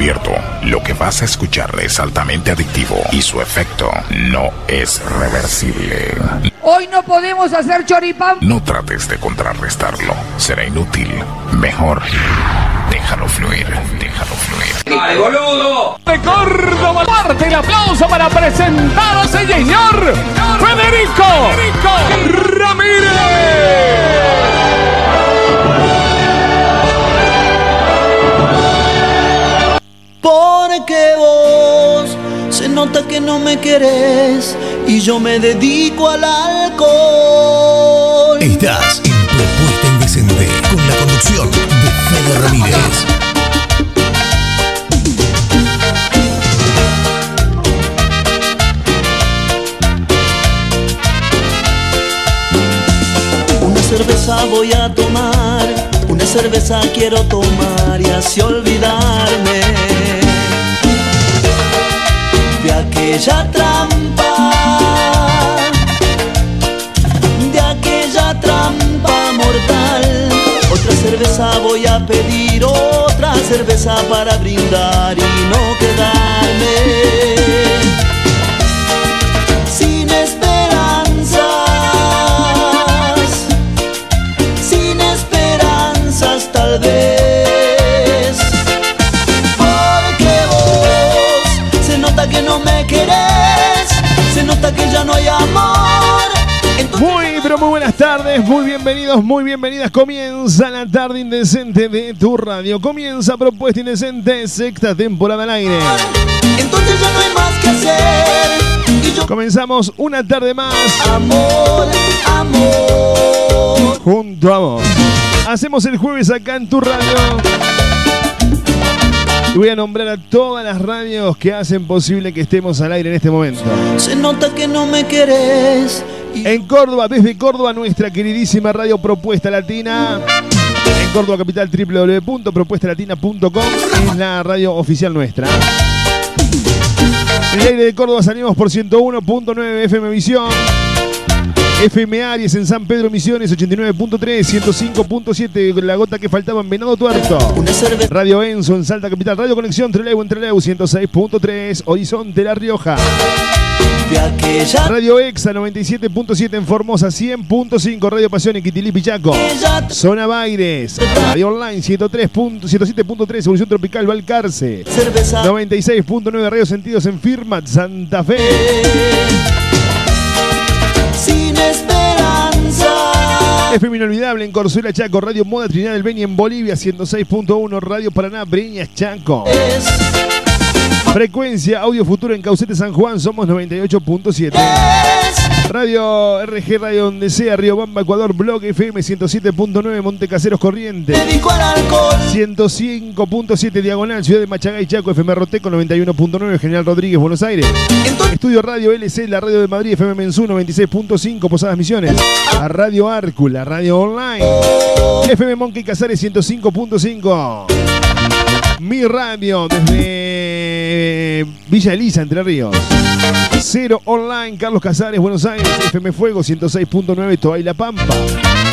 Advierto, lo que vas a escuchar es altamente adictivo y su efecto no es reversible. Hoy no podemos hacer choripán. No trates de contrarrestarlo, será inútil. Mejor, déjalo fluir, déjalo fluir. ¡Ay, boludo! De Córdoba, parte el aplauso para presentar a ese señor Federico Ramírez. Porque vos se nota que no me querés y yo me dedico al alcohol. Estás en Propuesta Indecente con la conducción de Fede Ramírez. Una cerveza voy a tomar, una cerveza quiero tomar y así olvidarme de aquella trampa, de aquella trampa mortal. Otra cerveza voy a pedir, otra cerveza para brindar y no nota que ya no hay amor. Entonces Muy, pero muy buenas tardes, muy bienvenidos, muy bienvenidas. Comienza la tarde indecente de tu radio. Comienza Propuesta Indecente, sexta temporada al aire. entonces ya no hay más que hacer. Y yo, Comenzamos una tarde más amor, amor. junto a vos. Hacemos el jueves acá en tu radio. Y voy a nombrar a todas las radios que hacen posible que estemos al aire en este momento. Se nota que no me querés. En Córdoba, desde Córdoba, nuestra queridísima radio Propuesta Latina. En Córdoba Capital, www.propuestalatina.com es la radio oficial nuestra. En el aire de Córdoba salimos por 101.9 FM Visión. FM Aries en San Pedro Misiones 89.3, 105.7, la gota que faltaba en Venado Tuerto. Radio Enzo en Salta Capital, Radio Conexión Treleu en Treleu 106.3, Horizonte La Rioja. Radio Exa 97.7 en Formosa, 100.5 Radio Pasión en Quitilí Pichaco. Zona Baires, Radio Online 103.- 107.3 Evolución Tropical Valcarce. cerveza 96.9 Radio Sentidos en Firmat Santa Fe. Esperanza. FM Inolvidable en Corzuela Chaco, Radio Moda Trinidad del Beni en Bolivia 106.1, Radio Paraná Breñas Chaco. Es, Frecuencia Audio Futuro en Caucete San Juan somos 98.7. es, Radio RG Radio donde sea, Río Bamba, Ecuador, Blog FM 107.9, Monte Caseros Corrientes. dedico al alcohol. 105.7 Diagonal, Ciudad de Machagay, Chaco, FM Roteco 91.9, General Rodríguez, Buenos Aires. Estudio Radio LC, la radio de Madrid, FM Mensú 96.5, Posadas Misiones. A Radio Árcula, Radio Online. FM Monkey Casares 105.5. Mi radio desde Villa Elisa, Entre Ríos. Cero Online, Carlos Casares, Buenos Aires. FM Fuego 106.9, Toay La Pampa.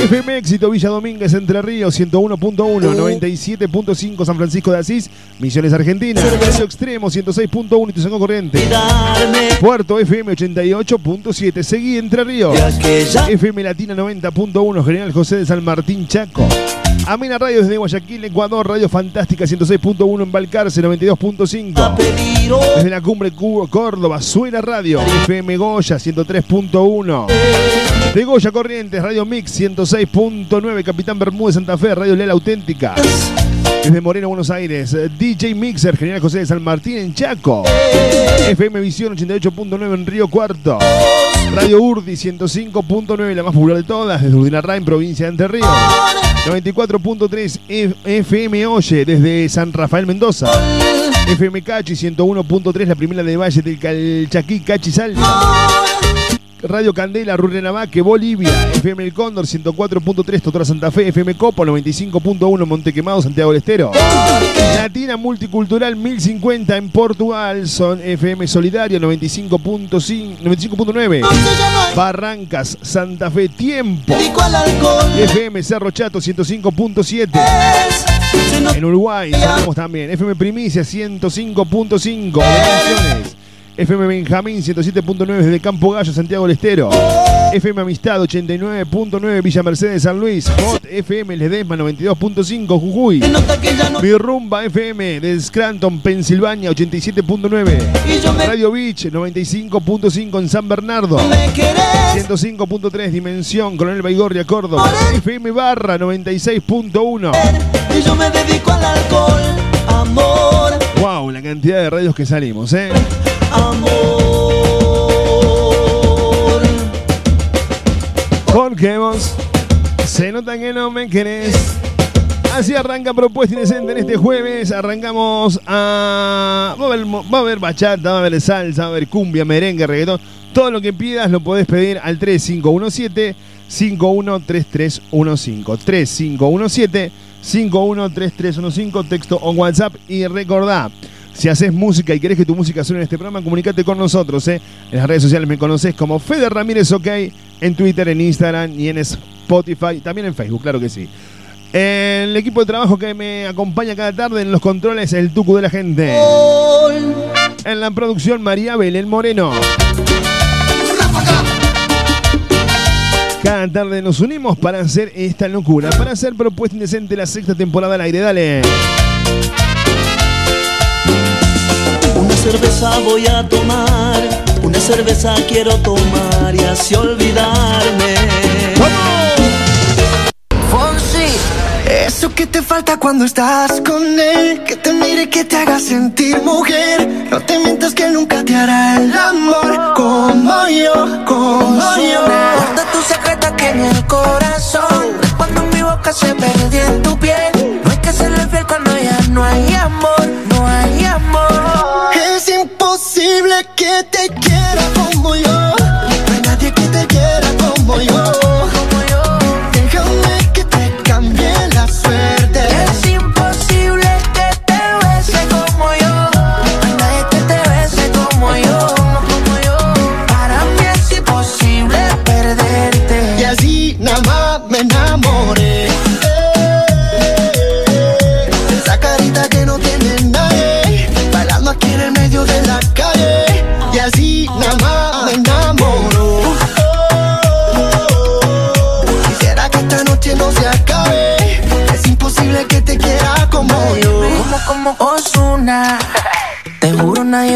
FM Éxito, Villa Domínguez, Entre Ríos 101.1, 97.5, San Francisco de Asís, Misiones Argentina. Radio Extremo 106.1, Ituzaingó Corriente. Puerto FM 88.7, Seguí Entre Ríos. FM Latina 90.1, General José de San Martín Chaco. Amena Radio desde Guayaquil, Ecuador, Radio Fantástica 106.1 en Balcarce 92.5. Desde la cumbre Cubo, Córdoba, Suena Radio, FM Goya 103.1. De Goya Corrientes, Radio Mix 106.9, Capitán Bermúdez Santa Fe, Radio Leal Auténtica. Desde Moreno, Buenos Aires, DJ Mixer, General José de San Martín en Chaco. FM Visión 88.9 en Río Cuarto. Radio Urdi 105.9, la más popular de todas, desde Urdinarra en provincia de Entre Ríos. 94.3 F- FM Oye, desde San Rafael Mendoza. FM Cachi 101.3, la primera de Valle del Calchaquí, Cachi Salta. Radio Candela, Rurrenabaque, Bolivia, FM El Cóndor, 104.3, Totora Santa Fe, FM Copo, 95.1, Montequemado, Santiago del Estero. Latina Multicultural 1050 en Portugal, son FM Solidario, 95.5, 95.9. Barrancas, Santa Fe, Tiempo. FM Cerro Chato, 105.7. En Uruguay, tenemos también FM Primicia, 105.5. FM Benjamín 107.9 desde Campo Gallo, Santiago del Estero. FM Amistad 89.9 Villa Mercedes San Luis. Hot FM Ledesma 92.5 Jujuy. Birrumba FM de Scranton, Pensilvania 87.9. Radio Beach 95.5 en San Bernardo. 105.3 Dimensión Coronel Baigorria Córdoba. FM Barra 96.1. Y yo me dedico al alcohol, amor. Wow, la cantidad de radios que salimos, ¿eh? Amor. Porque vos se nota que no me querés. Así arranca Propuesta Indecente en este jueves. Arrancamos a. Va a, haber, va a haber bachata, va a haber salsa, va a haber cumbia, merengue, reggaetón. Todo lo que pidas lo podés pedir al 3517 513315. 3517 513315, texto o WhatsApp. Y recordá, si haces música y querés que tu música suene en este programa, comunícate con nosotros. ¿eh? En las redes sociales me conoces como Fede Ramírez OK, en Twitter, en Instagram y en Spotify, también en Facebook, claro que sí. El equipo de trabajo que me acompaña cada tarde en los controles, el Tucu de la gente. En la producción, María Belén Moreno. Cada tarde nos unimos para hacer esta locura, para hacer propuesta indecente la sexta temporada al aire. Dale. Una cerveza voy a tomar, una cerveza quiero tomar y así olvidarme. Eso que te falta cuando estás con él, que te mire, que te haga sentir mujer. No te mientas que nunca te hará el amor como yo, como yo. Guarda tu secreto aquí en el corazón. Cuando mi boca se perdió en tu piel. No hay que serle fiel cuando ya no hay amor, no hay amor. Es imposible que te quiera como yo.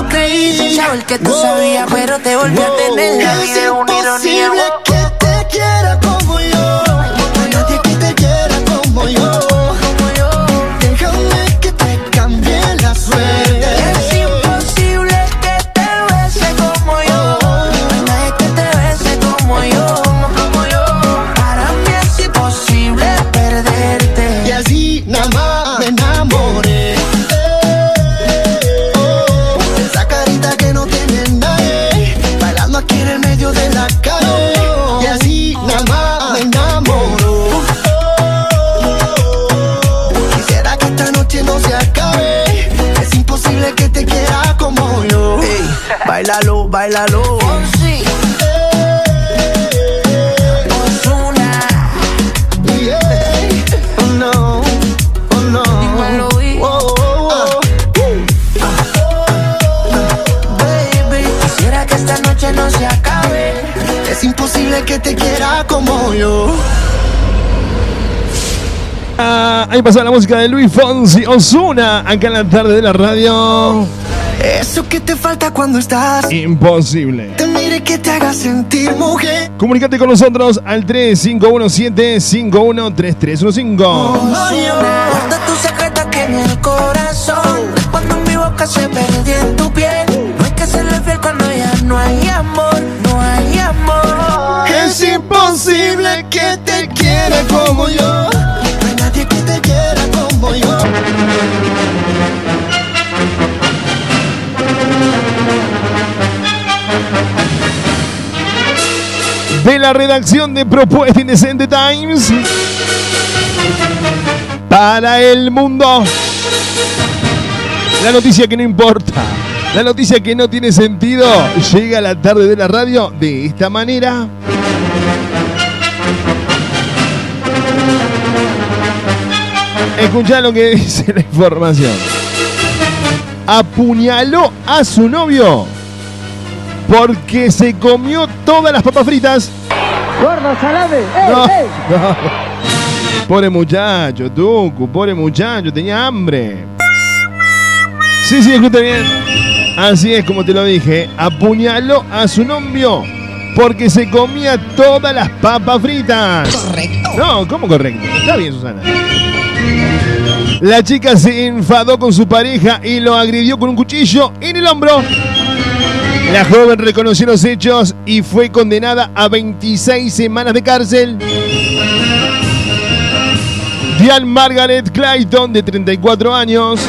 lo creí saber que tú sabías pero te volví a tener La vida es una ironía que te quiera como yo. No hay nadie que te quiera como yo. Ahí pasa la música de Luis Fonsi Osuna, acá en la tarde de la radio. Eso que te falta cuando estás. Imposible. Te mire que te haga sentir mujer. Comunicate con nosotros al 3517-513315. Guarda tu secreto aquí en el corazón. Cuando mi boca se perdió en tu piel. No hay que serle fiel cuando ya no hay amor, no hay amor. Es imposible que de la redacción de Propuesta Indecente Times para el mundo. La noticia que no importa, la noticia que no tiene sentido, llega a la tarde de la radio de esta manera. Escucha lo que dice la información. Apuñaló a su novio porque se comió todas las papas fritas. Gordo, salame. ¡Ey, No, ey! no. Pobre muchacho, Tucu, pobre muchacho, tenía hambre. Sí, sí, escucha bien. Así es como te lo dije. Apuñaló a su novio porque se comía todas las papas fritas. Correcto. No, ¿cómo correcto? Está bien, Susana. La chica se enfadó con su pareja y lo agredió con un cuchillo en el hombro. La joven reconoció los hechos y fue condenada a 26 semanas de cárcel. Diane Margaret Clayton, de 34 años,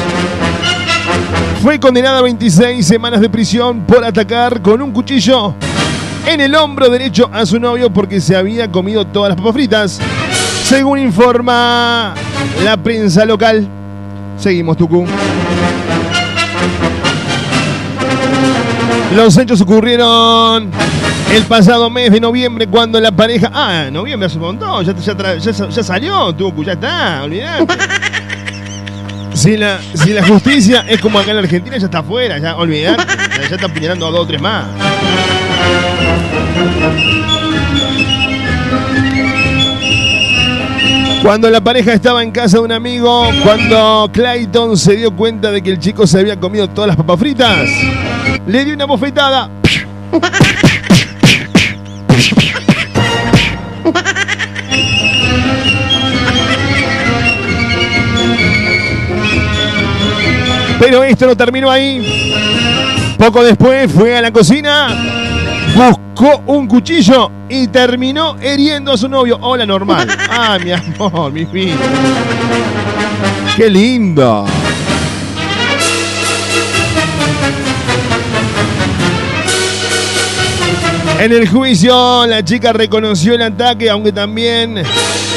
fue condenada a 26 semanas de prisión por atacar con un cuchillo en el hombro derecho a su novio porque se había comido todas las papas fritas, según informa la prensa local. Seguimos, Tucu. Los hechos ocurrieron el pasado mes de noviembre cuando la pareja... Ah, noviembre hace un montón, ya, ya tra- ya ya salió, ya está, olvidate. Si la, si la justicia es como acá en la Argentina, ya está afuera, ya olvidate, ya está apuñalando a dos o tres más. Cuando la pareja estaba en casa de un amigo, cuando Clayton se dio cuenta de que el chico se había comido todas las papas fritas, le dio una bofetada. Pero esto no terminó ahí. Poco después fue a la cocina, buscó un cuchillo y terminó heriendo a su novio. Hola, normal. Ah, mi amor, mi vida. Qué lindo. En el juicio, la chica reconoció el ataque, aunque también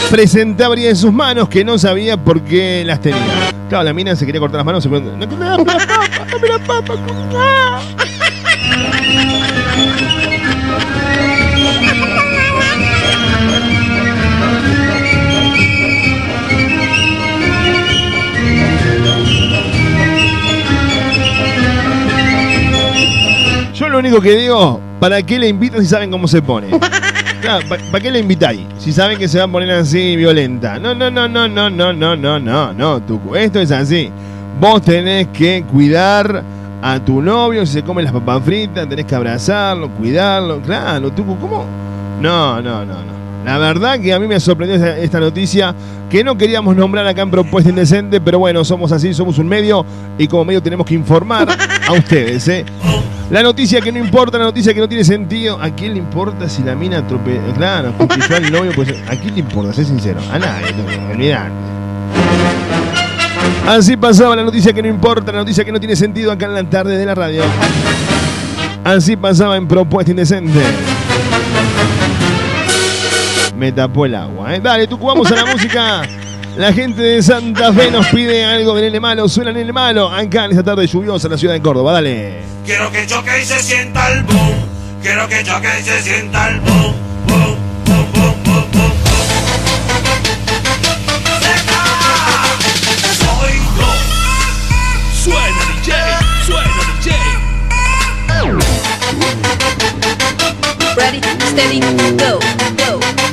presentaba en sus manos que no sabía por qué las tenía. Claro, la mina se quería cortar las manos, se preguntó, "No, dame la papa, dame la papa, ah". Yo lo único que digo, ¿para qué le invitan si saben cómo se pone? Claro, ¿pa- ¿Para qué le invitáis? Si saben que se va a poner así violenta. No, no, no, no, no, no, no, no, no, no, Tucu. Esto es así. Vos tenés que cuidar a tu novio si se come las papas fritas, tenés que abrazarlo, cuidarlo. Claro, Tucu, ¿cómo? No, no, no, no. La verdad que a mí me sorprendió esta, esta noticia que no queríamos nombrar acá en Propuesta Indecente, pero bueno, somos así, somos un medio y como medio tenemos que informar a ustedes, ¿eh? La noticia que no importa, la noticia que no tiene sentido. ¿A quién le importa si la mina atropelló? Claro, cuchilló al novio, pues ¿a quién le importa? Sé sincero. A nadie, no, olvidar. Así pasaba la noticia que no importa, la noticia que no tiene sentido acá en la tarde de la radio. Así pasaba en Propuesta Indecente. Me tapó el agua, ¿eh? Dale, tú vamos a la música. La gente de Santa Fe nos pide algo de Nene Malo. Suena Nene Malo acá en esta tarde lluviosa en la ciudad de Córdoba. Dale. Quiero que choque y se sienta el boom. Quiero que choque y se sienta el boom. Boom, boom, boom, boom, boom. ¡Seca! Soy yo. Suena DJ, suena DJ. Ready, steady, go, go.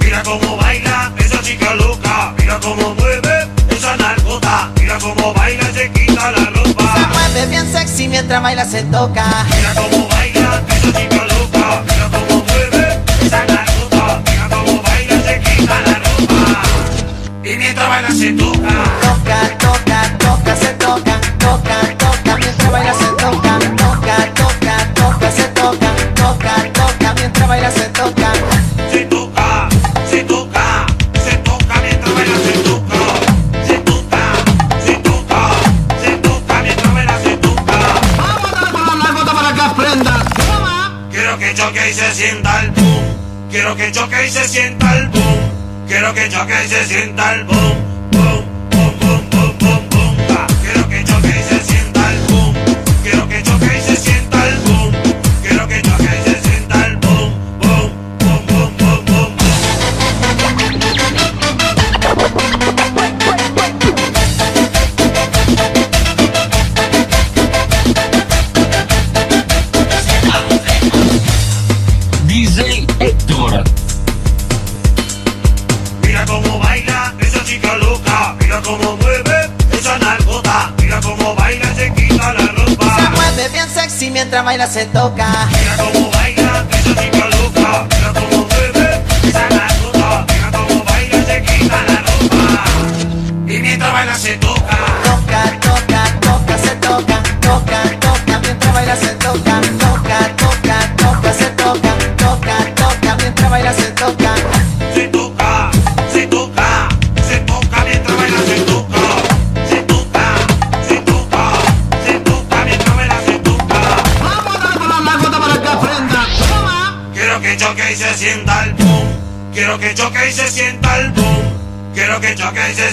Mira cómo baila esa chica loca. Mira cómo mueve esa narcota. Mira cómo baila y se quita la ropa. Se mueve bien sexy mientras baila se toca. Mira cómo baila esa chica loca. Mira cómo mueve esa narcota. Mira cómo baila y se quita la ropa. Y mientras baila se toca. Toca, toca, se toca, toca, toca, mientras baila se toca, toca, toca, toca, se toca, toca, toca, mientras baila se toca. Se toca, se toca, se toca mientras baila se toca. Se toca, se toca, se toca mientras baila se toca. Quiero que choque y se sienta el boom. Quiero que choque y se sienta el boom. Quiero que choque y se sienta el. Boom, baila se toca.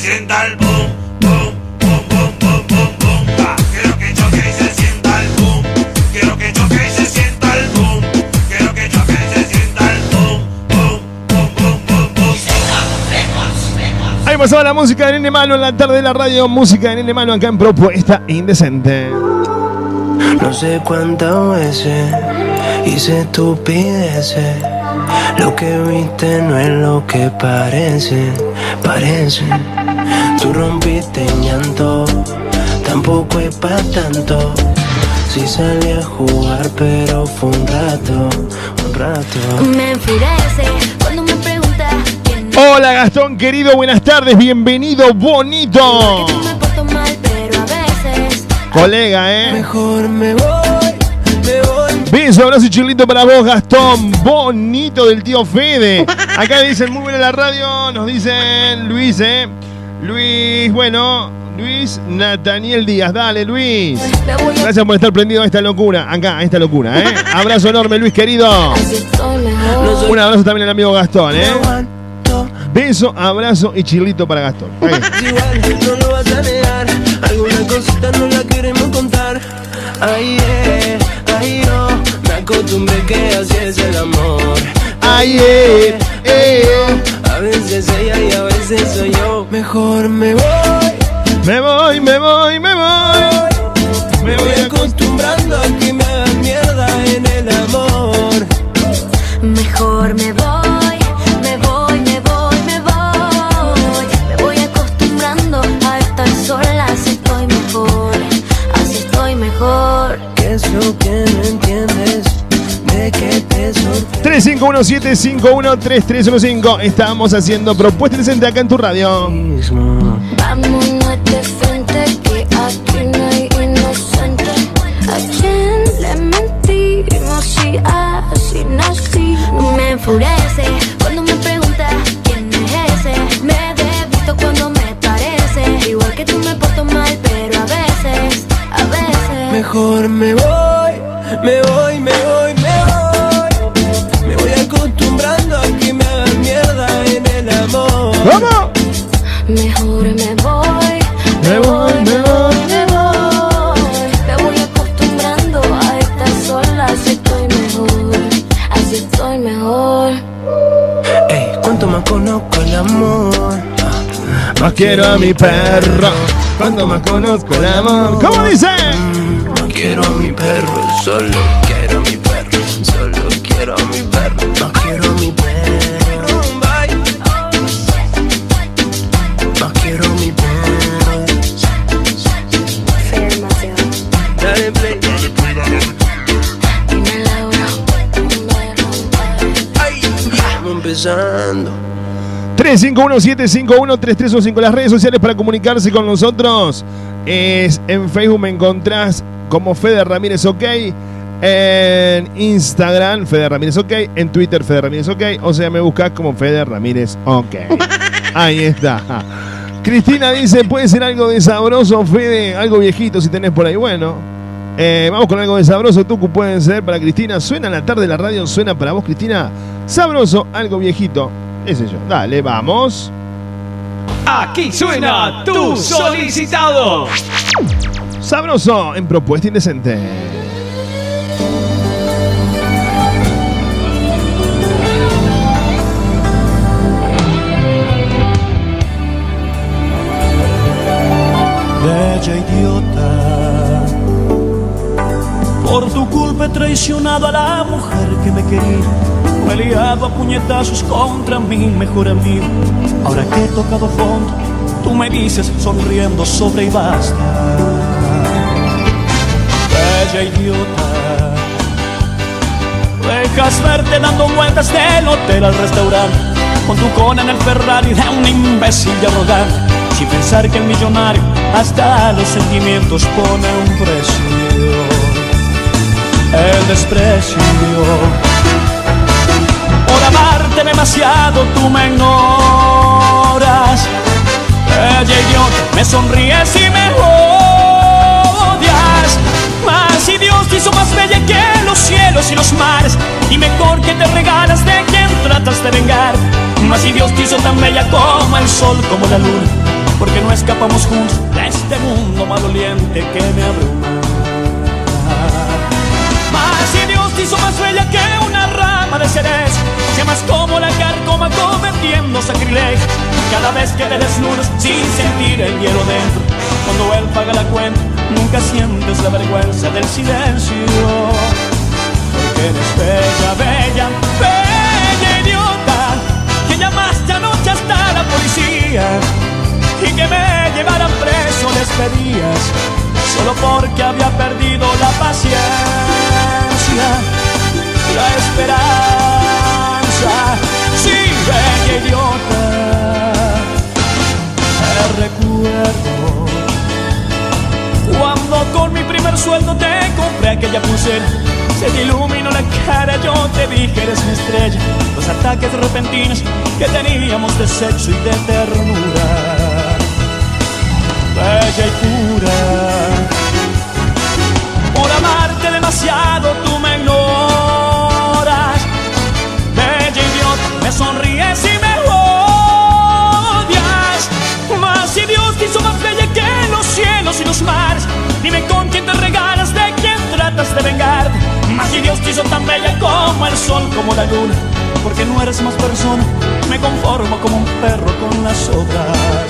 Sienta el boom. Boom, boom, boom, boom, boom, boom. Ah, Quiero que choque y se sienta el boom. Quiero que choque y se sienta el boom. Quiero que choque y se sienta el boom. Boom, boom, boom, boom, boom. Ahí pasaba la música de Nene Malo en la tarde de la radio. Música de Nene Malo acá en Propuesta Indecente. No sé cuántas veces hice estupideces. Lo que viste no es lo que parece, parece. Tú rompiste en llanto, tampoco es pa' tanto. Sí salí a jugar, pero fue un rato, un rato. Me enfurece cuando me preguntas quién Hola Gastón, querido, buenas tardes, bienvenido, bonito. mal, pero a veces Colega, ¿eh? Mejor me voy. Beso, abrazo y chilito para vos, Gastón. Bonito del tío Fede. Acá dicen muy buena la radio. Nos dicen Luis, ¿eh? Luis, bueno, Luis Nataniel Díaz. Dale, Luis. Gracias por estar prendido a esta locura. Acá, a esta locura, ¿eh? Abrazo enorme, Luis, querido. Un abrazo también al amigo Gastón, ¿eh? Beso, abrazo y chilito para Gastón. Alguna cosita no la queremos contar. Ay, eh, ay, acostumbré que así es el amor. Ay, eh, eh. A veces ella y a veces soy yo. Mejor me voy, Me voy, me voy, me voy. me voy acostumbrando a que me hagan mierda en el amor. Mejor me voy, mejor. ¿Qué es lo que no entiendes? De que te sorprende. 3517513315. Estamos haciendo propuesta presente acá en tu radio. Vámonos de frente que aquí no hay inocente. ¿A quién le mentimos si así nací? Me enfurece Mejor me voy, me voy, me voy, me voy. Me voy acostumbrando a que me hagan mierda en el amor. ¿Cómo? Mejor me voy, me voy, me voy, me voy. Me voy acostumbrando a estar sola, así estoy mejor, así estoy mejor. Ey, cuánto más conozco el amor. Más quiero a mi perro. Cuando más conozco el amor. ¿Cómo dice? quiero a mi perro, solo quiero a mi perro, solo quiero a mi perro, no quiero a mi perro. No quiero mi perro. Mateo. Dale play, dale play. Ay, ya, empezando. 351-751-3315. Las redes sociales para comunicarse con nosotros es en Facebook me encontrás como Fede Ramírez OK. En Instagram, Fede Ramírez OK. En Twitter, Fede Ramírez OK. O sea, me buscas como Fede Ramírez OK. Ahí está. Cristina dice, puede ser algo de sabroso, Fede, algo viejito si tenés por ahí. Bueno, eh, vamos con algo de sabroso, Tucu, pueden ser para Cristina. Suena en la tarde la radio, suena para vos, Cristina. Sabroso, algo viejito. Ese yo. Dale, vamos. Aquí suena tu solicitado. Sabroso en propuesta indecente. Bella idiota, por tu culpa he traicionado a la mujer que me quería. Me he liado a puñetazos contra mi mejor amigo. Ahora que he tocado fondo, tú me dices sonriendo sobre y basta. Bella idiota, dejas verte dando vueltas del hotel al restaurante. Con tu cona en el Ferrari de un imbécil y arrogante. Sin pensar que el millonario hasta los sentimientos pone un precio. El desprecio. Por amarte demasiado tú me ignoras. Ella idiota, me sonríes y me odias. Dios te hizo más bella que los cielos y los mares, y mejor que te regalas de quien tratas de vengar. Mas si Dios te hizo tan bella como el sol, como la luna, porque no escapamos juntos de este mundo maloliente que me abruma. Mas si Dios te hizo más bella que una rama de cereza, que más como la carcoma cometiendo sacrilegio. Cada vez que te desnudas sin sentir el hielo dentro, cuando él paga la cuenta, nunca sientes la vergüenza del silencio. Porque eres bella, bella, bella idiota, que llamaste anoche hasta la policía y que me llevaran preso les pedías solo porque había perdido la paciencia, la esperanza. Sí, bella idiota, te recuerdo cuando con mi primer sueldo te compré aquella pulsera. Se te iluminó la cara, yo te dije eres mi estrella. Los ataques repentinos que teníamos de sexo y de ternura bella y pura. Por amarte demasiado tú tratas de vengar. Mas si Dios te hizo tan bella como el sol, como la luna, porque no eres más persona, me conformo como un perro con las obras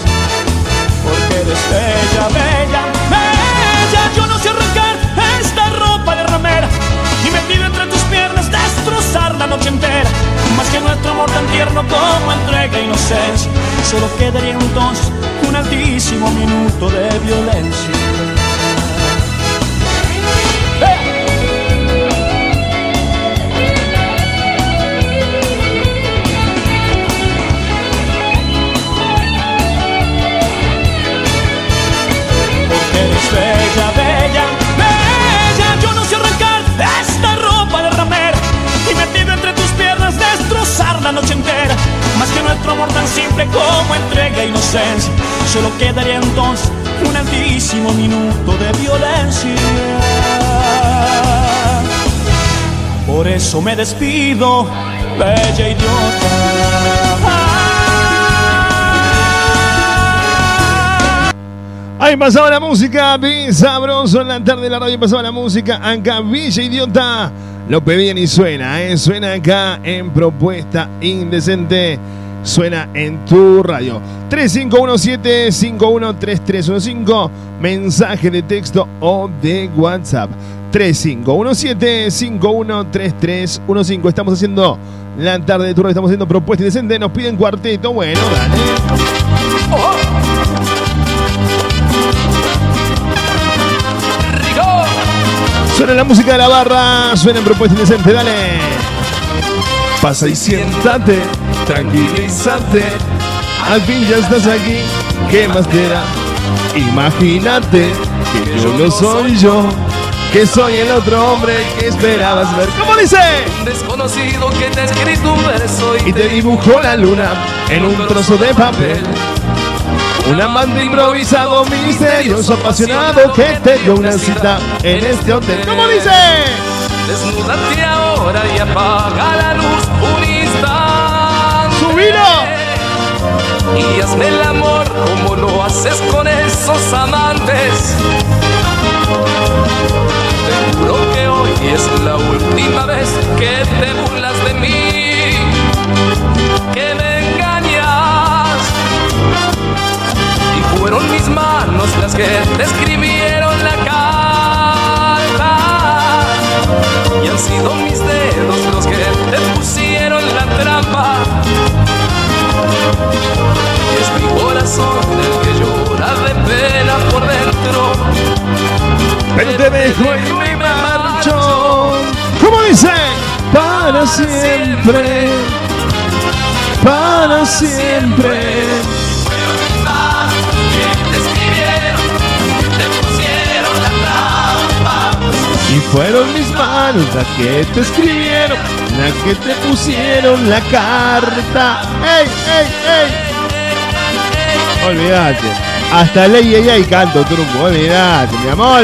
porque eres bella, bella, bella. Yo no sé arrancar esta ropa de ramera y metido entre tus piernas destrozar la noche entera. Más que nuestro amor tan tierno como entrega inocencia, solo quedaría entonces un altísimo minuto de violencia. Más que nuestro amor tan simple como entrega inocencia, solo quedaría entonces un altísimo minuto de violencia. Por eso me despido, bella idiota. Ahí pasaba la música, bien sabroso en la tarde de la radio pasaba la música, acá Villa Idiota, lo pedían y suena, ¿eh? suena acá en Propuesta Indecente, suena en tu radio. 3517-513315, mensaje de texto o de WhatsApp. 3517-513315, estamos haciendo la tarde de tu radio, estamos haciendo Propuesta Indecente, nos piden cuarteto, bueno, dale. Suena la música de la barra, suena en propuesta indecente, dale. Pasa y siéntate, tranquilízate. Al fin ya estás aquí, ¿qué más te da? Imagínate que yo no soy yo, que soy el otro hombre que esperabas ver. ¿Cómo dice? Un desconocido que te ha escrito un verso Y te dibujó la luna en un trozo de papel. Un amante improvisado, misterioso, apasionado que te dio una cita en este hotel. ¿Cómo dice? Desnúdate ahora y apaga la luz un instante. ¡Subilo! Y hazme el amor como lo haces con esos amantes. Te juro que hoy es la última vez que te burlas de mí, fueron mis manos las que te escribieron la carta. Y han sido mis dedos los que te pusieron la trampa. Y es mi corazón el que llora de pena por dentro. Pero te dejo y me marcho. ¿Cómo dice? Para siempre. Para siempre. Y fueron mis manos las que te escribieron, las que te pusieron la carta. ¡Ey, ey, ey! Olvídate. Hasta ley ella y canto trunco. Olvídate, mi amor.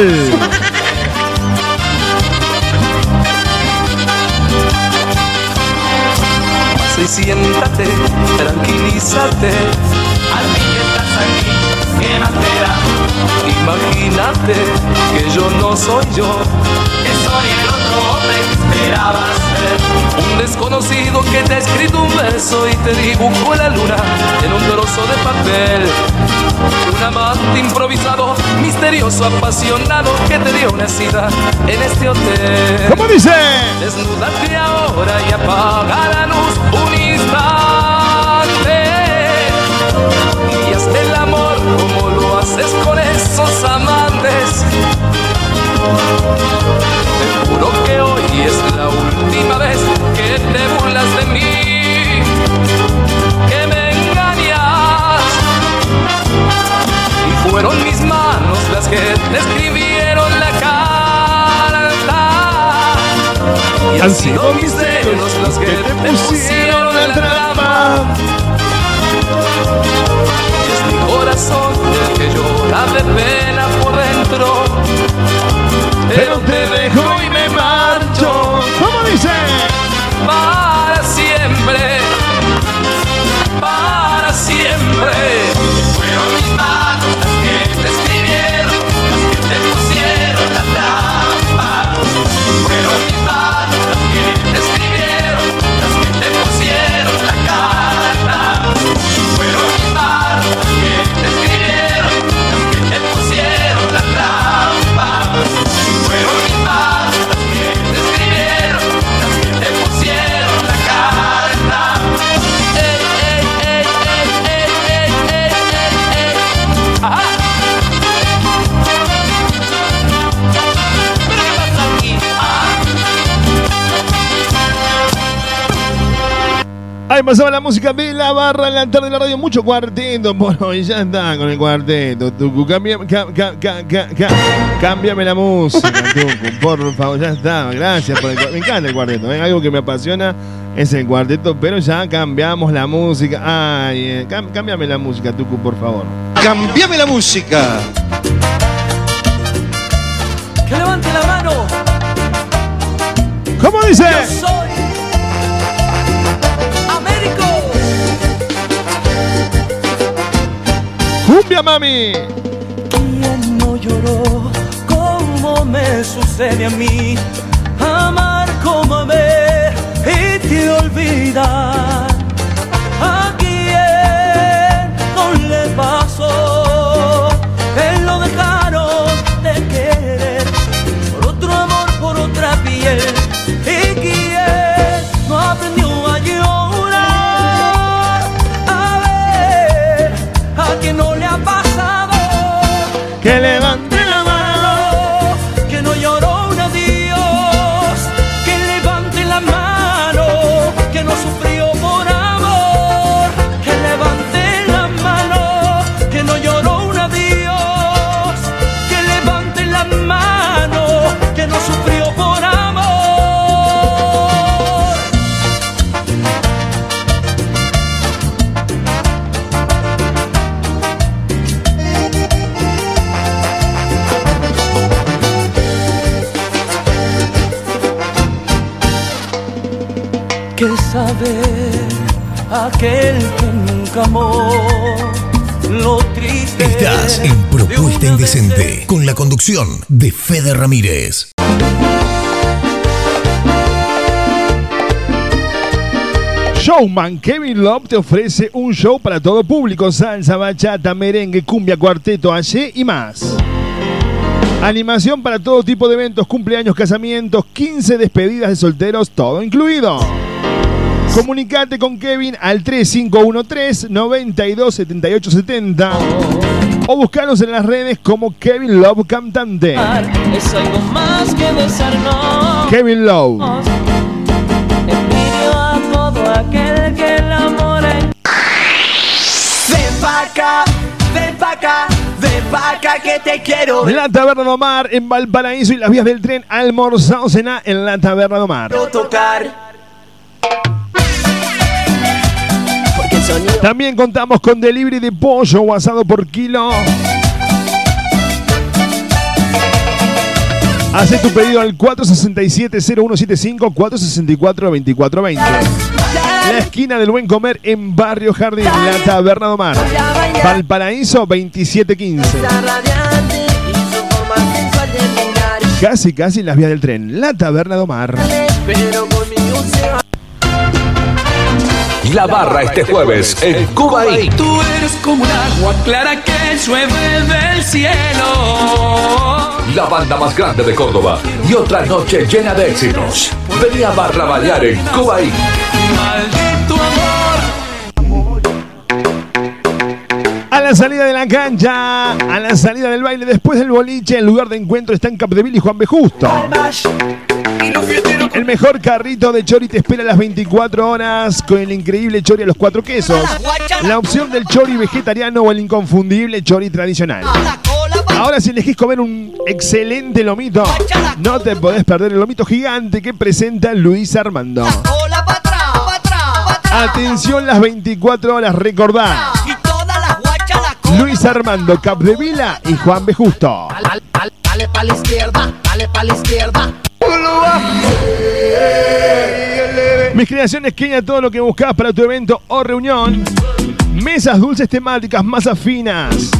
Y siéntate, tranquilízate. Al estás aquí. Imagínate que yo no soy yo, que soy el otro hombre que esperabas ser. Un desconocido que te ha escrito un verso y te dibujó la luna en un trozo de papel. Un amante improvisado, misterioso, apasionado que te dio una cita en este hotel. ¿Cómo dice? Desnúdate ahora y apaga la luz un instante. Con esos amantes. Te juro que hoy es la última vez que te burlas de mí. Que me engañas. Y fueron mis manos las que te escribieron la carta. Y han sido mis dedos los que te pusieron la trampa. Corazón que llora de pena por dentro. Pero te dejo y me marcho. ¿Cómo dice? Para siempre. Para siempre. Ahí pasaba la música de la barra en la tarde de la radio. Mucho cuarteto por hoy. Ya está con el cuarteto. Tucu, cámbiame, ca- ca- ca- ca- ca- cámbiame la música, Tucu, por favor. Ya está. Gracias por el cuarteto. Me encanta el cuarteto. ¿eh? Algo que me apasiona es el cuarteto, pero ya cambiamos la música. Ay, eh, cámbiame la música, Tucu, por favor. Cambiame la música. Que levante la mano. ¿Cómo dice? Yo soy ¡Cumbia, mami! ¿Quién no lloró como me sucede a mí? Amar como ver y te olvidar. ¿A quién no le pasó? Aquel que nunca amó. Lo triste Estás en Propuesta Indecente con la conducción de Fede Ramírez. Showman Kevin Love te ofrece un show para todo público, salsa, bachata, merengue, cumbia, cuarteto, allí y más. Animación para todo tipo de eventos, cumpleaños, casamientos, 15 despedidas de solteros, todo incluido. Comunicate con Kevin al 3513 927870 o buscanos en las redes como Kevin Love Cantante. es algo más que besarnos. Kevin Love. Envidio a todo aquel que el amor en- Ven pa' acá, ven pa' acá, ven pa' acá que te quiero La Taberna de Omar en Valparaíso y las vías del tren almorzado cena en la Taberna de Omar. tocar. También contamos con delivery de pollo o asado por kilo. Hace tu pedido al 467-0175 464-2420. La esquina del buen comer en Barrio Jardín, la Taberna de Omar. Valparaíso 2715. radiante y su forma sensual de mirar. Casi, casi en las vías del tren, la Taberna de Omar. La barra este jueves en Cuba y Tú eres como un agua clara que llueve del cielo. la banda más grande de Córdoba y otra noche llena de éxitos. Venía a barra bailar en Cuba y Maldito amor. A la salida de la cancha, a la salida del baile, después del boliche, el lugar de encuentro está en Capdeville y Juan B. Justo. El mejor carrito de chori te espera las 24 horas con el increíble chori a los cuatro quesos. La opción del chori vegetariano o el inconfundible chori tradicional. Ahora si elegís comer un excelente lomito, no te podés perder el lomito gigante que presenta Luis Armando. Atención las 24 horas, recordá. Luis Armando Capdevila y Juan B. Justo. Dale pa' la izquierda, dale pa' la izquierda. Mis creaciones Kenia, todo lo que buscas para tu evento o reunión. Mesas dulces temáticas, masas finas,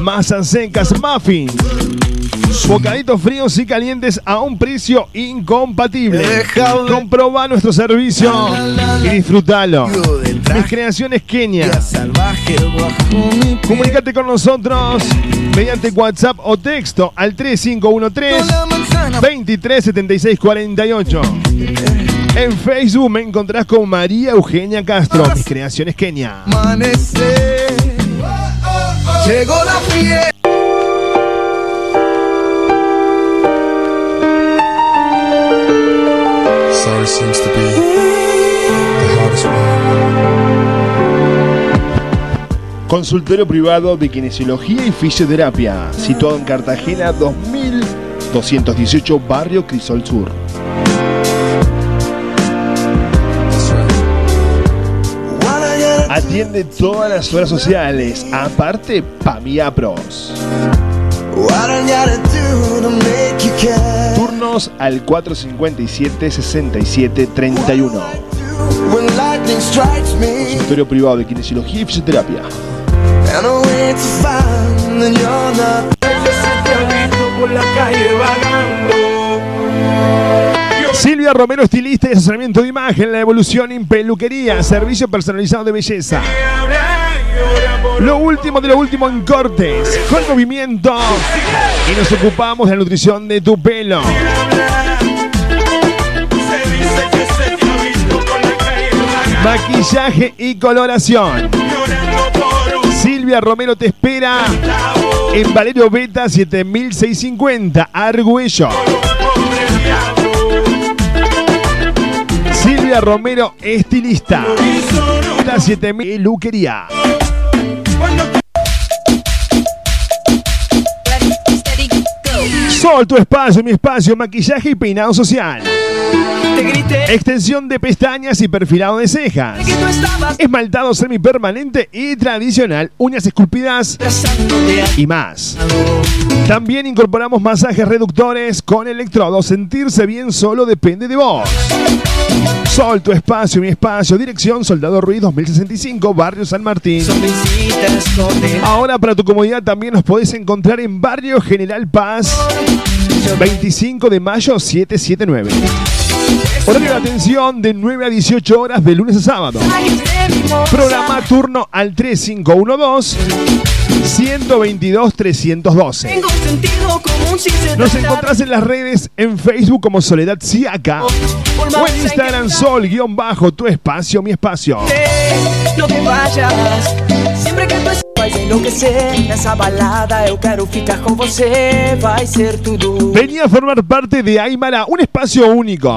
masas secas, muffins. Bocaditos fríos y calientes a un precio incompatible. Comproba nuestro servicio y disfrútalo. Mis creaciones Kenia. Comunicate con nosotros mediante WhatsApp o texto al 3513 237648. En Facebook me encontrás con María Eugenia Castro, mis creaciones Kenia. Llegó la fiesta. Consultorio privado de kinesiología y fisioterapia, situado en Cartagena 2218, barrio Crisol Sur. Atiende todas las horas sociales, aparte Pamia Pros. Turnos al 457-6731. Consultorio privado de kinesiología y fisioterapia. Silvia Romero, estilista y asesoramiento de imagen, la evolución en peluquería, servicio personalizado de belleza. Lo último de lo último en cortes, con movimiento. Y nos ocupamos de la nutrición de tu pelo. Maquillaje y coloración. Silvia Romero te espera en Valerio Beta 7650, Argüello. Silvia Romero, estilista. La 7000 Luquería. Sol, tu espacio, mi espacio, maquillaje y peinado social. Extensión de pestañas y perfilado de cejas. Esmaltado semipermanente y tradicional, uñas esculpidas y más. También incorporamos masajes reductores con electrodos. Sentirse bien solo depende de vos. Sol, tu espacio, mi espacio. Dirección Soldado Ruiz 2065, Barrio San Martín. Ahora para tu comodidad también nos podés encontrar en Barrio General Paz 25 de mayo 779. Horario de atención de 9 a 18 horas de lunes a sábado. Programa turno al 3512 122 312. Tengo un sentido común sin ser Nos encontrás en las redes en Facebook como Soledad Siaca o en Instagram Sol guion bajo tu espacio, mi espacio. No te vayas Sempre que tu vai enlouquecer Nessa balada eu quero ficar com você Vai ser tudo Venía a formar parte de Aymara, un espacio único,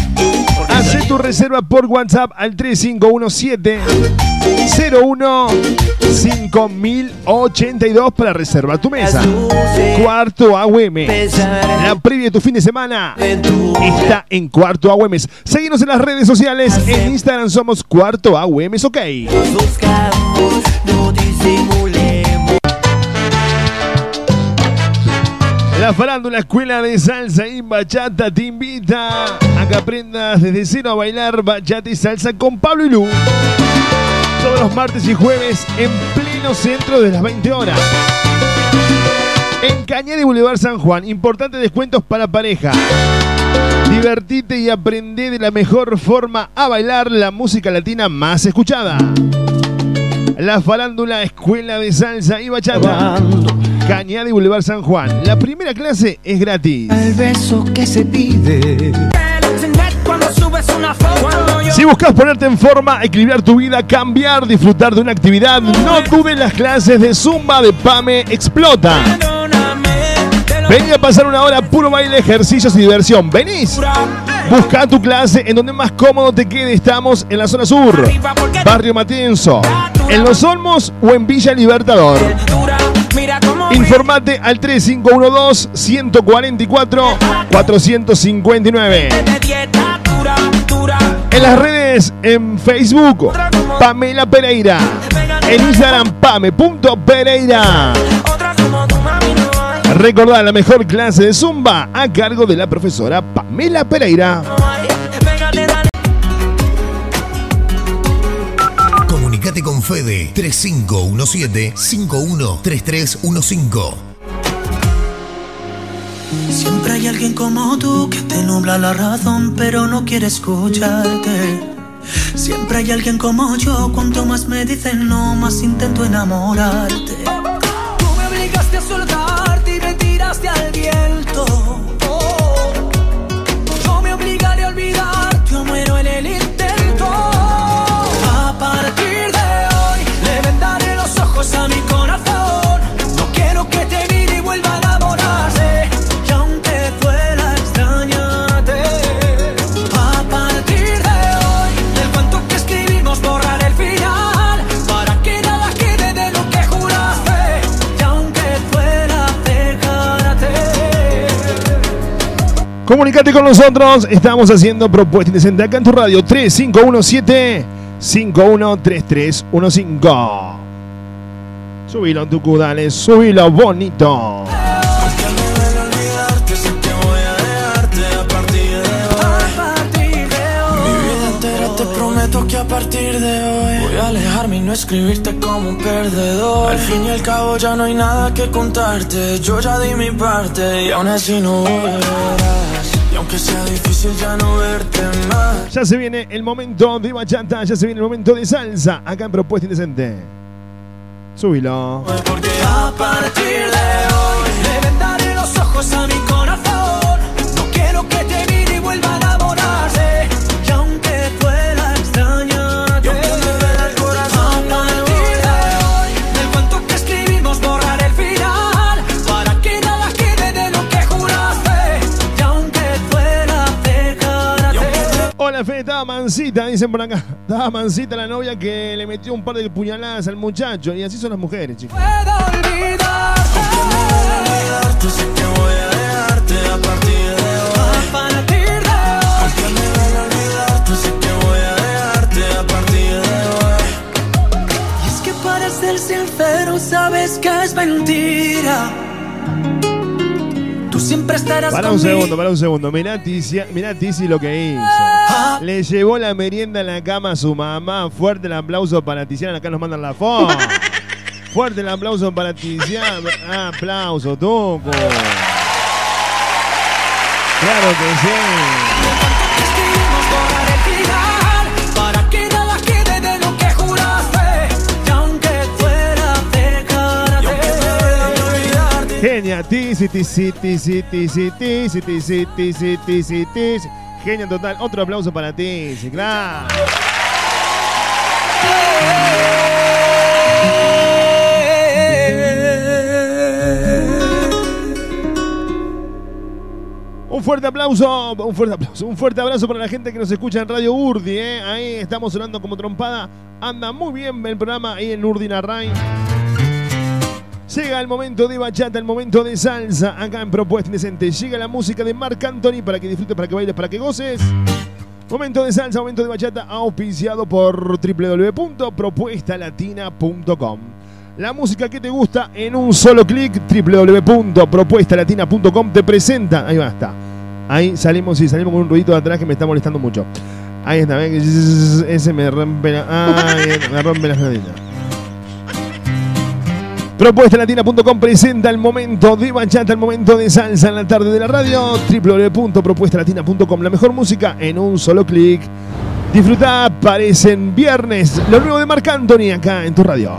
Hacé tu reserva por WhatsApp al 3517 01 5082 para reservar tu mesa. Cuarto AUM. La previa de tu fin de semana está en Cuarto AUM. Seguimos en las redes sociales. En Instagram somos Cuarto AUM. Ok. La farándula Escuela de Salsa y Bachata te invita a que aprendas desde cero a bailar bachata y salsa con Pablo y Lu. Todos los martes y jueves en pleno centro de las 20 horas. En Cañada y Boulevard San Juan, importantes descuentos para pareja. Divertite y aprende de la mejor forma a bailar la música latina más escuchada. La farándula Escuela de Salsa y Bachata. Cañada y Boulevard San Juan. La primera clase es gratis. El beso que se pide. Si buscas ponerte en forma, equilibrar tu vida, cambiar, disfrutar de una actividad, no dudes las clases de Zumba de Pame Explota. Vení a pasar una hora puro baile, ejercicios y diversión. ¿Venís? Busca tu clase en donde más cómodo te quede. Estamos en la zona sur, Barrio Matienzo, en Los Olmos o en Villa Libertador. Informate al 3512-144-459. de dieta dura, dura En las redes, en Facebook, Pamela Pereira. En Instagram, pame.pereira. Recordá la mejor clase de Zumba a cargo de la profesora Pamela Pereira. Comunicate con Fede 3517-513315. Siempre hay alguien como tú que te nubla la razón, pero no quiere escucharte. Siempre hay alguien como yo, cuanto más me dicen no, más intento enamorarte. Comunicate con nosotros. Estamos haciendo propuesta indecente acá en tu radio 3517-513315. Subilo, Tucu, dale, subilo bonito. que a partir de hoy voy a alejarme y no escribirte como un perdedor. Al fin y al cabo ya no hay nada que contarte. Yo ya di mi parte y aún así no volverás. Aunque sea difícil ya no verte más. Ya se viene el momento de bachata, ya se viene el momento de salsa. Acá en Propuesta Indecente. Súbilo. Porque a partir de estaba mansita, dicen por acá. Estaba mansita la novia que le metió un par de puñaladas al muchacho. Y así son las mujeres, chicos. Puedo olvidarte. sé que voy a dejarte a partir de hoy. A partir de hoy. Aunque me duele olvidarte, sé que voy a dejarte a partir de hoy. Y es que para ser sincero, sabes que es mentira. Siempre estarás Para un conmigo. segundo, para un segundo. Mirá Tizi, mirá Tizi lo que hizo. Le llevó la merienda en la cama a su mamá. Fuerte el aplauso para Tiziana. Acá nos mandan la foto. Fuerte el aplauso para Tiziana. Ah, aplauso, Tuco. Claro que sí. Genia, Tizi, Tizi, Tizi, Tizi, Tizi, Tizi, Tizi, Tizi, Tizi. Genia total. Otro aplauso para Tizi, claro. Un fuerte aplauso, un fuerte aplauso, un fuerte abrazo para la gente que nos escucha en Radio Urdi, ¿eh? ahí estamos sonando como trompada, anda muy bien el programa ahí en Urdi Narray. Llega el momento de bachata, el momento de salsa, acá en Propuesta Indecente. Llega la música de Marc Anthony para que disfrutes, para que bailes, para que goces. Momento de salsa, momento de bachata, auspiciado por www.propuestalatina.com. La música que te gusta en un solo clic, www.propuestalatina.com te presenta. Ahí va, está. Ahí salimos y salimos con un ruidito de atrás que me está molestando mucho. Ahí está, ese me rompe la, ay, me rompe las naditas. Propuestalatina.com presenta el momento de bachata, el momento de salsa en la tarde de la radio. www.propuestalatina.com, la mejor música en un solo clic. Disfruta, parecen viernes. Lo nuevo de Marc Anthony acá en tu radio.